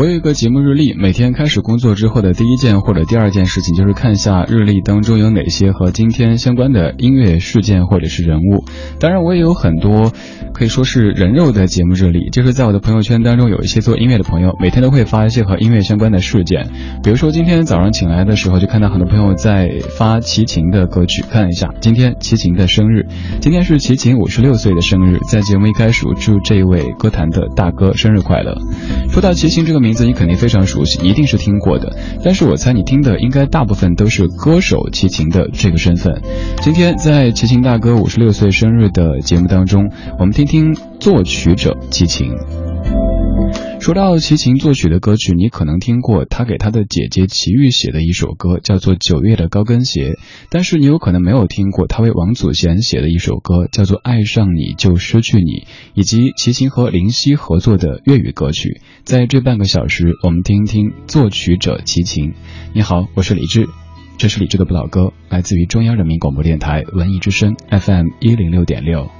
我有一个节目日历，每天开始工作之后的第一件或者第二件事情，就是看一下日历当中有哪些和今天相关的音乐事件或者是人物。当然，我也有很多可以说是人肉的节目日历，就是在我的朋友圈当中有一些做音乐的朋友，每天都会发一些和音乐相关的事件。比如说今天早上醒来的时候，就看到很多朋友在发齐秦的歌曲，看一下，今天齐秦的生日，今天是齐秦五十六岁的生日。在节目一开始，祝这位歌坛的大哥生日快乐。说到齐秦这个名。名字你肯定非常熟悉，一定是听过的。但是我猜你听的应该大部分都是歌手齐秦的这个身份。今天在齐秦大哥五十六岁生日的节目当中，我们听听作曲者齐秦。说到齐秦作曲的歌曲，你可能听过他给他的姐姐齐豫写的一首歌，叫做《九月的高跟鞋》，但是你有可能没有听过他为王祖贤写的一首歌，叫做《爱上你就失去你》，以及齐秦和林夕合作的粤语歌曲。在这半个小时，我们听听作曲者齐秦。你好，我是李志，这是李志的不老歌，来自于中央人民广播电台文艺之声 FM 一零六点六。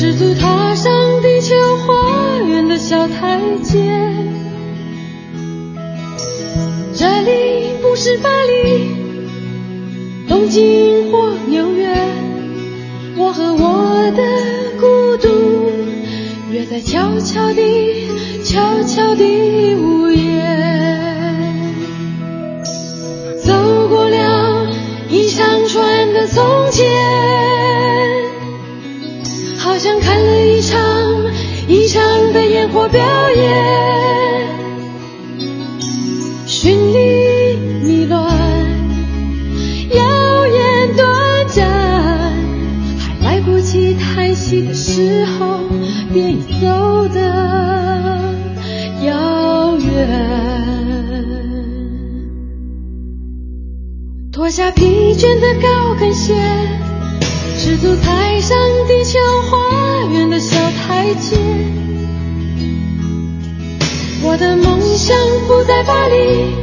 赤足踏上地球花园的小台阶，这里不是巴黎、东京或纽约，我和我的孤独约在悄悄地、悄悄地午夜，的烟火表演，绚丽迷乱，耀眼短暂，还来不及叹息的时候，便已走得遥远。脱下疲倦的高跟鞋。赤足踩上地球花园的小台阶，我的梦想不在巴黎、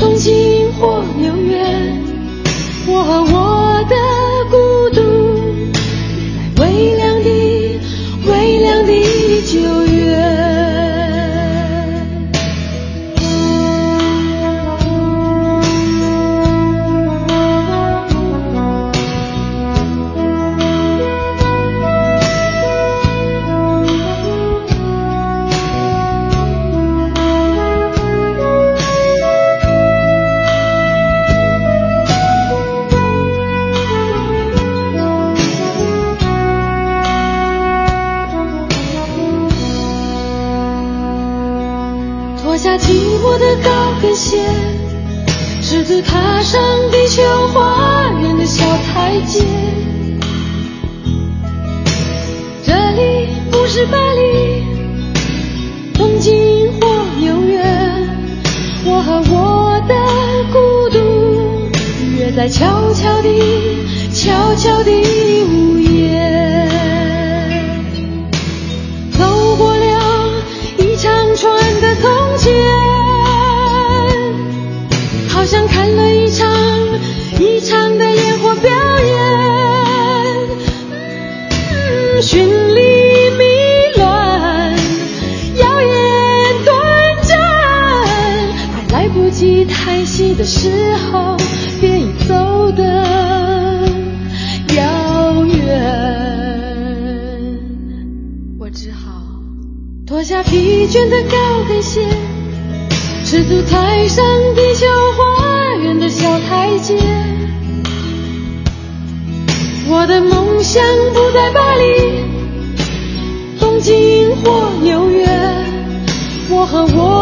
东京或纽约，我和我的孤独在微凉的、微凉的酒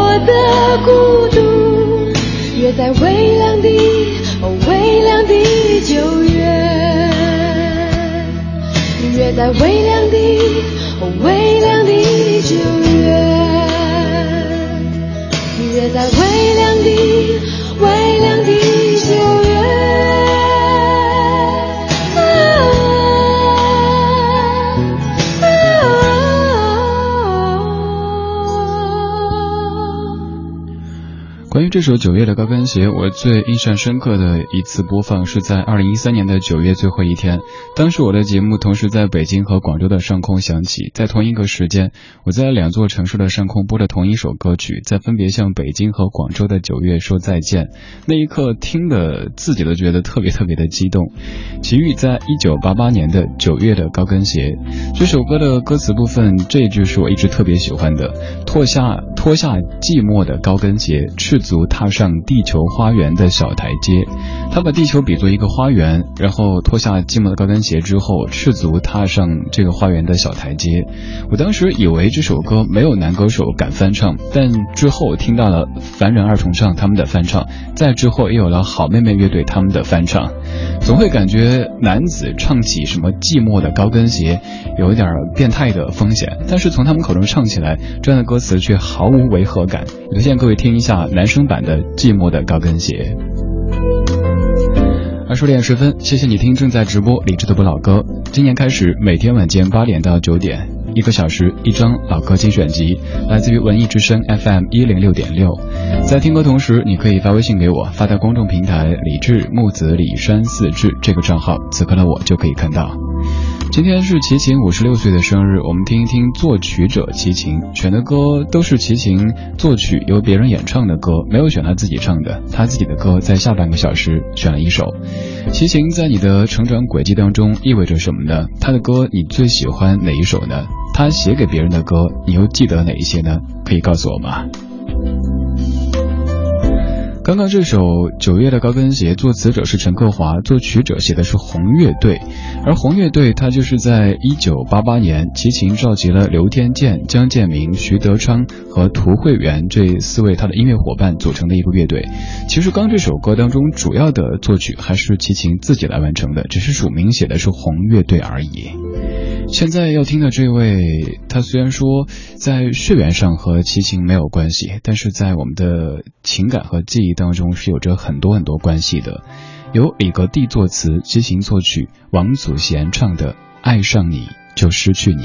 我的孤独约在微凉的、哦微凉的九月，约在微凉的、哦微凉的九月。约在微凉的、这首《九月的高跟鞋》，我最印象深刻的一次播放是在二零一三年的九月最后一天。当时我的节目同时在北京和广州的上空响起，在同一个时间，我在两座城市的上空播着同一首歌曲，在分别向北京和广州的九月说再见。那一刻，听的自己都觉得特别特别的激动。齐豫在一九八八年的《九月的高跟鞋》这首歌的歌词部分，这一句是我一直特别喜欢的：脱下脱下寂寞的高跟鞋，赤足踏上地球花园的小台阶。他把地球比作一个花园，然后脱下寂寞的高跟鞋之后，赤足踏上这个花园的小台阶。我当时以为这首歌没有男歌手敢翻唱，但之后听到了凡人二重唱他们的翻唱，再之后也有了好妹妹乐队他们的翻唱，总会感觉男子唱起什么寂寞的高跟鞋，有一点变态的风险。但是从他们口中唱起来，这样的歌词却毫无违和感。我推荐各位听一下男生版的《寂寞的高跟鞋》。二十点十分，谢谢你听正在直播理智的不老歌。今年开始，每天晚间八点到九点，一个小时一张老歌精选集，来自于文艺之声 FM 一零六点六。在听歌同时，你可以发微信给我，发到公众平台“李志木子李山四志”这个账号，此刻的我就可以看到。今天是齐秦五十六岁的生日，我们听一听作曲者齐秦选的歌都是齐秦作曲由别人演唱的歌，没有选他自己唱的。他自己的歌在下半个小时选了一首。齐秦在你的成长轨迹当中意味着什么呢？他的歌你最喜欢哪一首呢？他写给别人的歌你又记得哪一些呢？可以告诉我吗？刚刚这首《九月的高跟鞋》，作词者是陈克华，作曲者写的是红乐队，而红乐队它就是在一九八八年，齐秦召集了刘天健、江建明、徐德昌和涂慧源这四位他的音乐伙伴组成的一个乐队。其实刚这首歌当中，主要的作曲还是齐秦自己来完成的，只是署名写的是红乐队而已。现在要听的这位，他虽然说在血缘上和齐秦没有关系，但是在我们的情感和记忆当中是有着很多很多关系的。由李格弟作词，齐秦作曲，王祖贤唱的《爱上你就失去你》。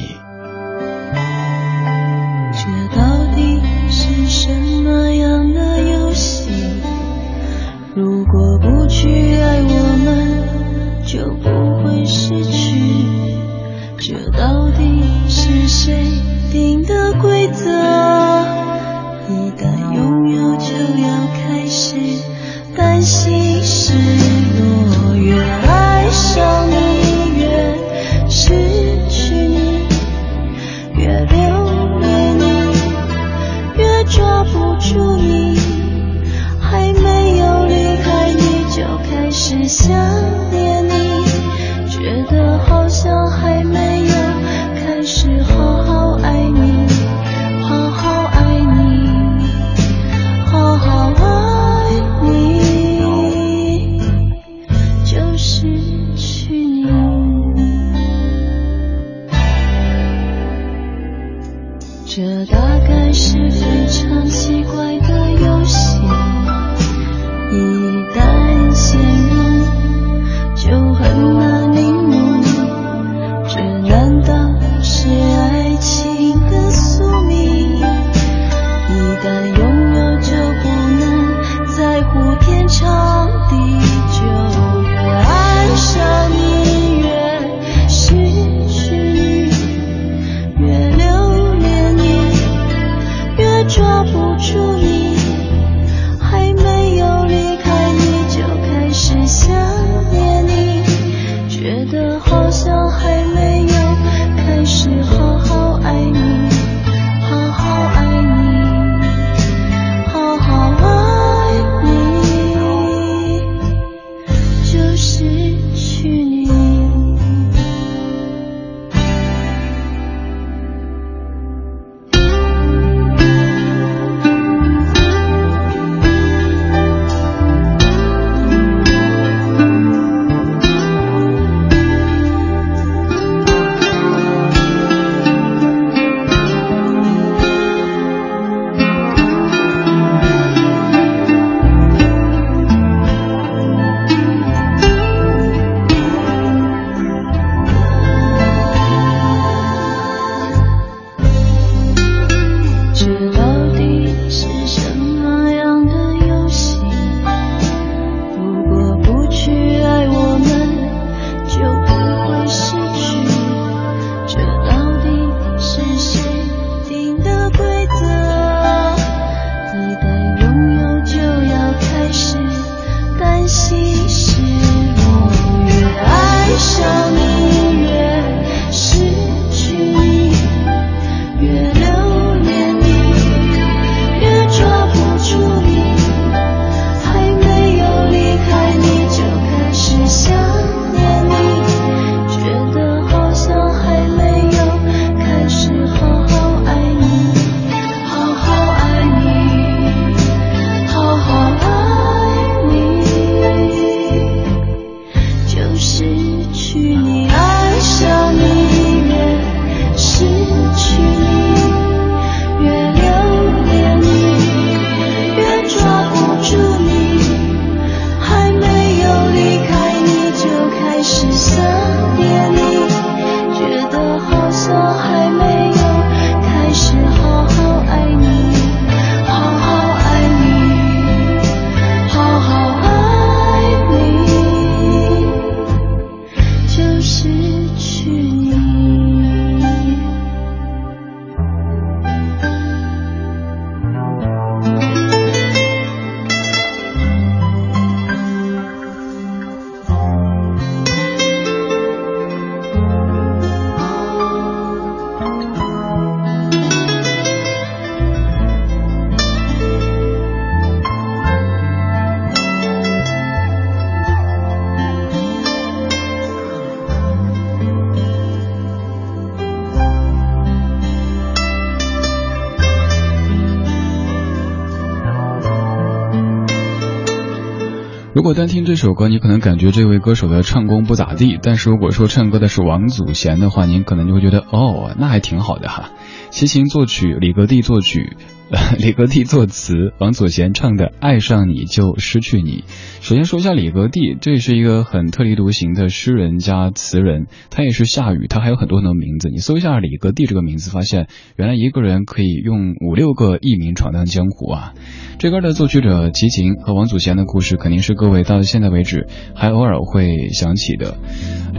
如果单听这首歌，你可能感觉这位歌手的唱功不咋地，但是如果说唱歌的是王祖贤的话，您可能就会觉得哦，那还挺好的哈。齐秦作曲，李格弟作曲。李格弟作词，王祖贤唱的《爱上你就失去你》。首先说一下李格弟，这是一个很特立独行的诗人加词人，他也是夏雨，他还有很多很多名字。你搜一下李格弟这个名字，发现原来一个人可以用五六个艺名闯荡江湖啊！这歌的作曲者齐秦和王祖贤的故事，肯定是各位到现在为止还偶尔会想起的。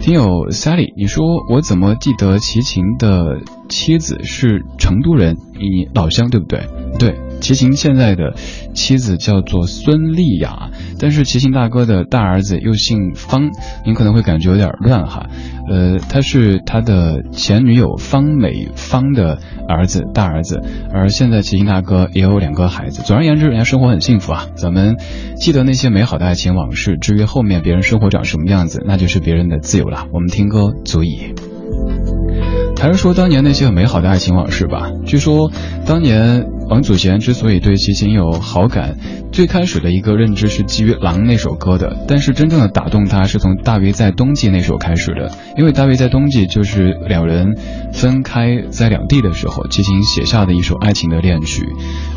听友 Sally，你说我怎么记得齐秦的妻子是成都人？你老乡对不对？对，齐秦现在的妻子叫做孙丽雅，但是齐秦大哥的大儿子又姓方，您可能会感觉有点乱哈。呃，他是他的前女友方美芳的儿子，大儿子，而现在齐秦大哥也有两个孩子。总而言之，人家生活很幸福啊。咱们记得那些美好的爱情往事，至于后面别人生活长什么样子，那就是别人的自由了。我们听歌足矣。还是说当年那些美好的爱情往事吧。据说当年。王祖贤之所以对齐秦有好感，最开始的一个认知是基于《狼》那首歌的，但是真正的打动他是从《大约在冬季》那首开始的，因为《大约在冬季》就是两人分开在两地的时候，齐秦写下的一首爱情的恋曲。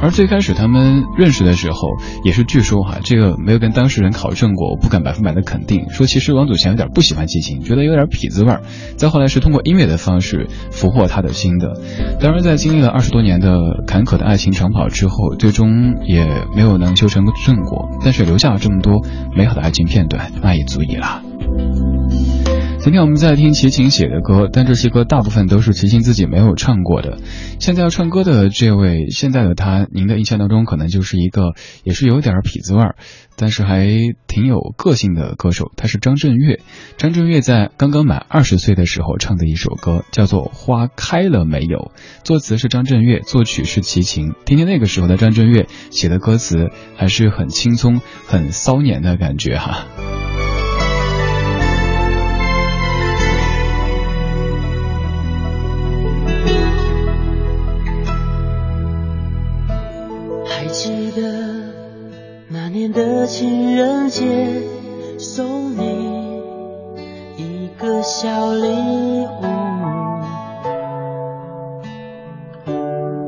而最开始他们认识的时候，也是据说哈，这个没有跟当事人考证过，我不敢百分百的肯定，说其实王祖贤有点不喜欢齐秦，觉得有点痞子味儿。再后来是通过音乐的方式俘获他的心的。当然，在经历了二十多年的坎坷的爱情。情长跑之后，最终也没有能修成正果，但是留下了这么多美好的爱情片段，那也足以了。今天我们在听齐秦写的歌，但这些歌大部分都是齐秦自己没有唱过的。现在要唱歌的这位，现在的他，您的印象当中可能就是一个也是有点痞子味儿，但是还挺有个性的歌手。他是张震岳。张震岳在刚刚满二十岁的时候唱的一首歌，叫做《花开了没有》，作词是张震岳，作曲是齐秦。听听那个时候的张震岳写的歌词，还是很轻松、很骚年的感觉哈。的情人节，送你一个小礼物。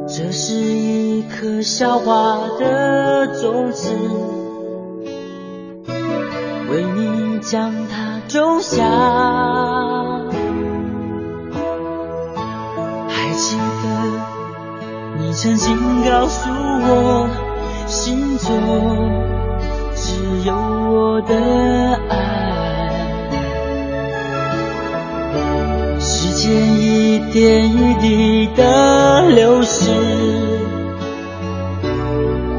这是一颗小花的种子，为你将它种下。还记得你曾经告诉我，心中。有我的爱，时间一点一滴的流逝，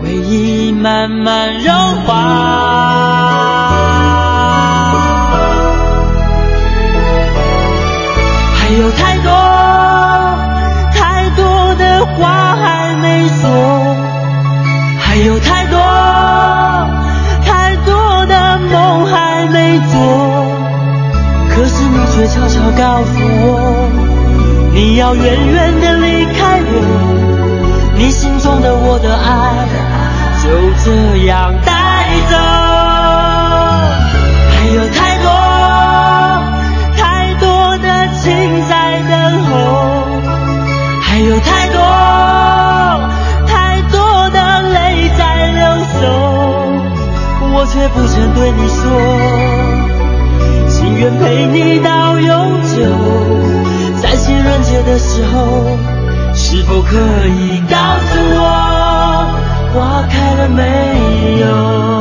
回忆慢慢融化。却悄悄告诉我，你要远远的离开我，你心中的我的爱就这样带走。还有太多太多的情在等候，还有太多太多的泪在流走。我却不曾对你说，情愿陪你到在情人节的时候，是否可以告诉我，花开了没有？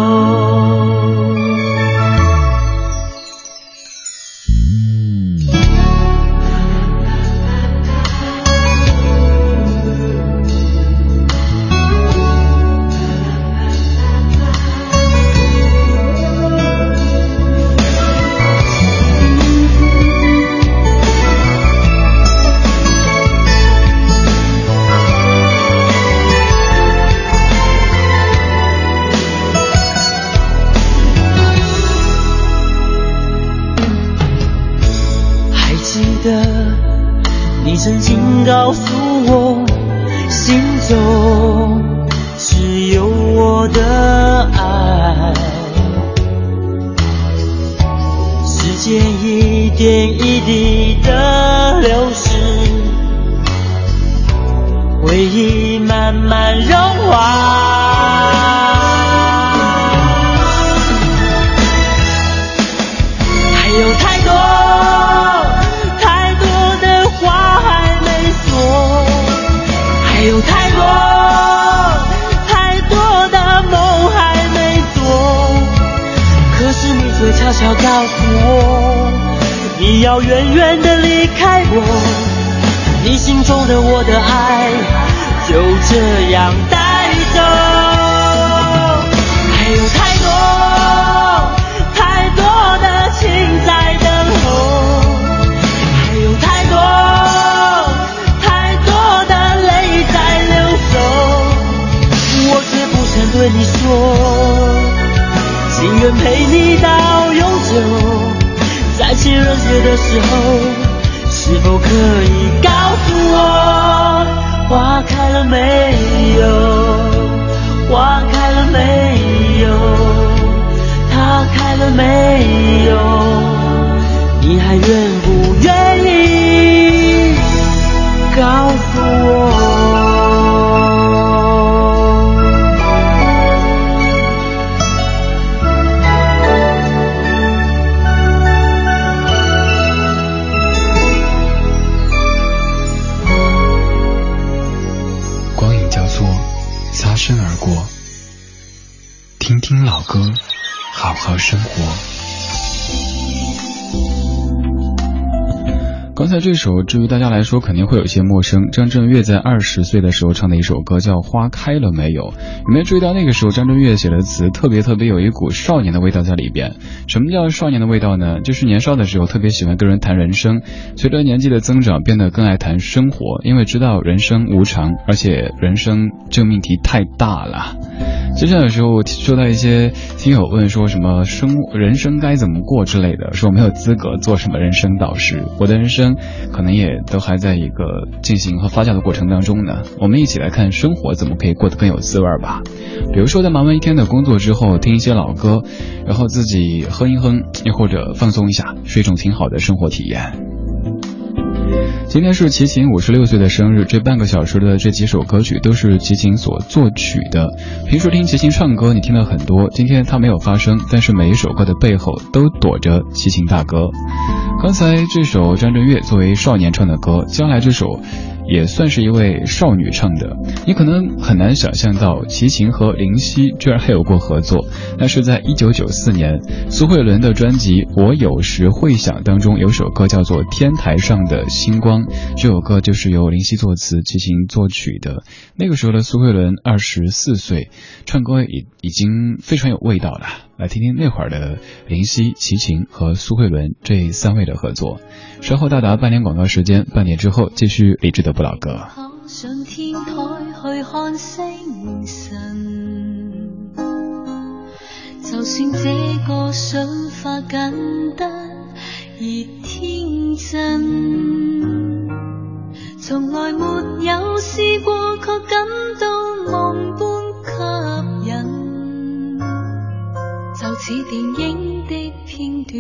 却悄悄告诉我，你要远远的离开我。你心中的我的爱就这样带走，还有太多太多的情在等候，还有太多太多的泪在流走，我却不想对你说，情愿陪你到，情热血的时候。是否可以告诉我，花开了没有？花开了没有？它开了没有？你还愿不愿意告听老歌，好好生活。才这首，至于大家来说肯定会有一些陌生。张震岳在二十岁的时候唱的一首歌叫《花开了没有》，有没有注意到那个时候张震岳写的词特别特别有一股少年的味道在里边？什么叫少年的味道呢？就是年少的时候特别喜欢跟人谈人生，随着年纪的增长变得更爱谈生活，因为知道人生无常，而且人生这个命题太大了。就像有时候收到一些听友问说什么生人生该怎么过之类的，说我没有资格做什么人生导师，我的人生。可能也都还在一个进行和发酵的过程当中呢。我们一起来看生活怎么可以过得更有滋味吧。比如说在忙完一天的工作之后，听一些老歌，然后自己哼一哼，又或者放松一下，是一种挺好的生活体验。今天是齐秦五十六岁的生日，这半个小时的这几首歌曲都是齐秦所作曲的。平时听齐秦唱歌，你听了很多，今天他没有发声，但是每一首歌的背后都躲着齐秦大哥。刚才这首张震岳作为少年唱的歌，将来这首。也算是一位少女唱的，你可能很难想象到齐秦和林夕居然还有过合作。那是在一九九四年，苏慧伦的专辑《我有时会想》当中有首歌叫做《天台上的星光》，这首歌就是由林夕作词，齐秦作曲的。那个时候的苏慧伦二十四岁，唱歌已已经非常有味道了。来听听那会儿的林夕、齐秦和苏慧伦这三位的合作。稍后到达半年广告时间，半年之后继续理智的不老歌。上天台去看星辰，就算这个想法简单而天真，从来没有试过，却感到梦般吸引，似电影的片段。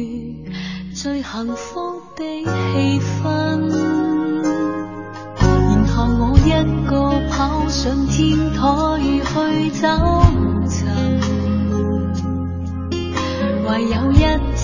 最幸福的气氛，然后我一个跑上天台去找寻，唯有一只